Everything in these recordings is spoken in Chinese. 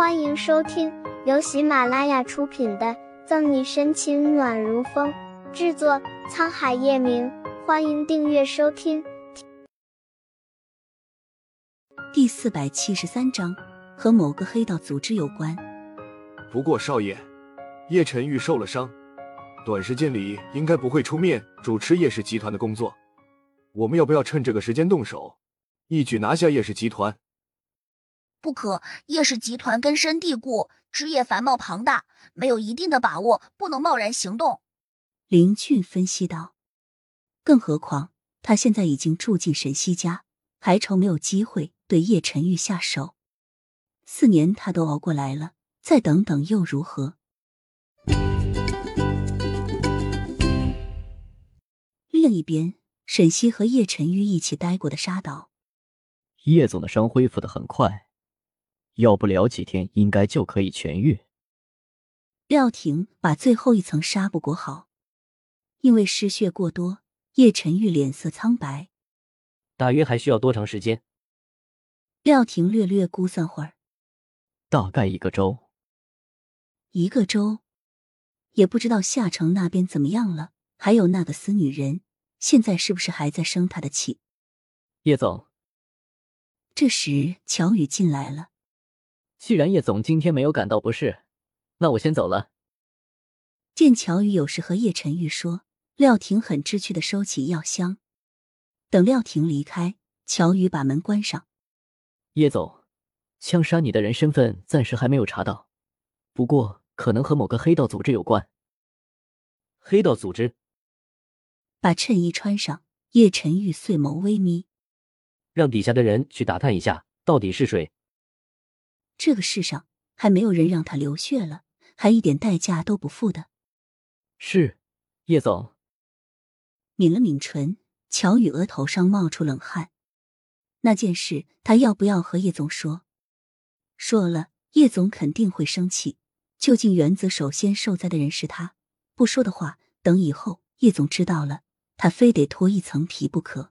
欢迎收听由喜马拉雅出品的《赠你深情暖如风》，制作沧海夜明。欢迎订阅收听。第四百七十三章，和某个黑道组织有关。不过少爷，叶晨玉受了伤，短时间里应该不会出面主持叶氏集团的工作。我们要不要趁这个时间动手，一举拿下叶氏集团？不可，叶氏集团根深蒂固，枝叶繁茂庞大，没有一定的把握，不能贸然行动。林俊分析道。更何况他现在已经住进沈西家，还愁没有机会对叶晨玉下手？四年他都熬过来了，再等等又如何？另一边，沈西和叶晨玉一起待过的沙岛，叶总的伤恢复的很快。要不了几天，应该就可以痊愈。廖婷把最后一层纱布裹好，因为失血过多，叶晨玉脸色苍白。大约还需要多长时间？廖婷略略估算会儿，大概一个周。一个周，也不知道夏城那边怎么样了。还有那个死女人，现在是不是还在生他的气？叶总，这时乔宇进来了。既然叶总今天没有感到不适，那我先走了。见乔宇有事和叶晨玉说，廖婷很知趣的收起药箱。等廖婷离开，乔宇把门关上。叶总，枪杀你的人身份暂时还没有查到，不过可能和某个黑道组织有关。黑道组织？把衬衣穿上，叶晨玉碎眸微眯，让底下的人去打探一下，到底是谁。这个世上还没有人让他流血了，还一点代价都不付的。是，叶总。抿了抿唇，乔宇额头上冒出冷汗。那件事他要不要和叶总说？说了，叶总肯定会生气。究竟原则首先受灾的人是他，不说的话，等以后叶总知道了，他非得脱一层皮不可。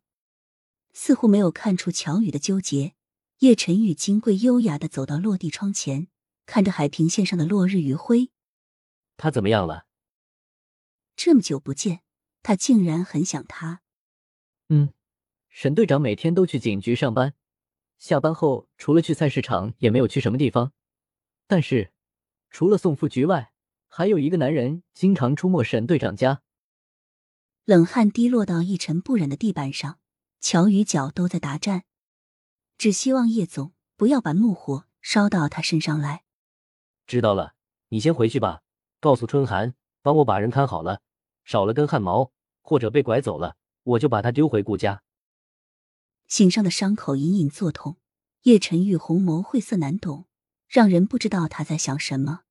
似乎没有看出乔宇的纠结。叶晨宇金贵优雅的走到落地窗前，看着海平线上的落日余晖。他怎么样了？这么久不见，他竟然很想他。嗯，沈队长每天都去警局上班，下班后除了去菜市场，也没有去什么地方。但是，除了宋副局外，还有一个男人经常出没沈队长家。冷汗滴落到一尘不染的地板上，乔与脚都在打颤。只希望叶总不要把怒火烧到他身上来。知道了，你先回去吧。告诉春寒，帮我把人看好了，少了根汗毛或者被拐走了，我就把他丢回顾家。心上的伤口隐隐作痛，叶晨玉红眸晦涩难懂，让人不知道他在想什么。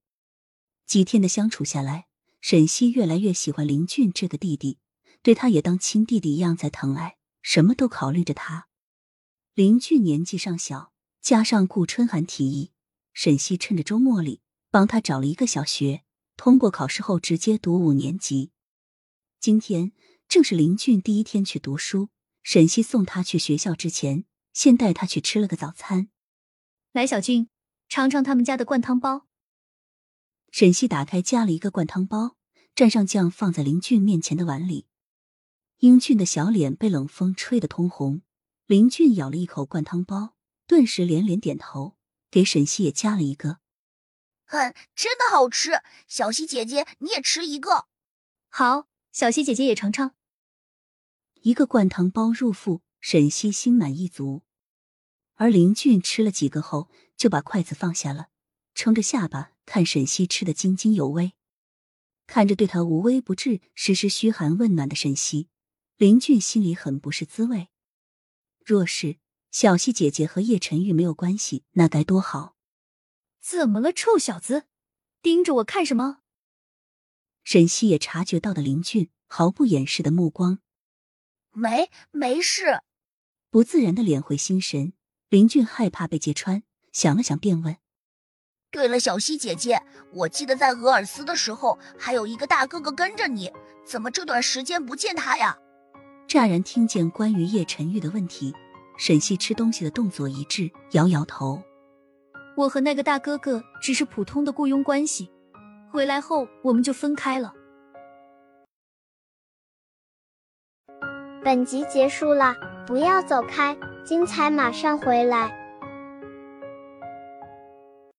几天的相处下来，沈西越来越喜欢林俊这个弟弟，对他也当亲弟弟一样在疼爱，什么都考虑着他。林俊年纪尚小，加上顾春寒提议，沈西趁着周末里帮他找了一个小学，通过考试后直接读五年级。今天正是林俊第一天去读书，沈西送他去学校之前，先带他去吃了个早餐。来，小俊，尝尝他们家的灌汤包。沈西打开夹了一个灌汤包，蘸上酱放在林俊面前的碗里。英俊的小脸被冷风吹得通红。林俊咬了一口灌汤包，顿时连连点头，给沈西也夹了一个。哼，真的好吃！小西姐姐，你也吃一个。好，小西姐姐也尝尝。一个灌汤包入腹，沈西心满意足。而林俊吃了几个后，就把筷子放下了，撑着下巴看沈西吃的津津有味。看着对他无微不至、时时嘘寒问暖的沈西，林俊心里很不是滋味。若是小溪姐姐和叶晨玉没有关系，那该多好！怎么了，臭小子，盯着我看什么？沈西也察觉到了林俊毫不掩饰的目光，没没事。不自然的敛回心神，林俊害怕被揭穿，想了想便问：“对了，小溪姐姐，我记得在俄尔斯的时候，还有一个大哥哥跟着你，怎么这段时间不见他呀？”乍然听见关于叶晨玉的问题，沈西吃东西的动作一滞，摇摇头：“我和那个大哥哥只是普通的雇佣关系，回来后我们就分开了。本集结束了，不要走开，精彩马上回来。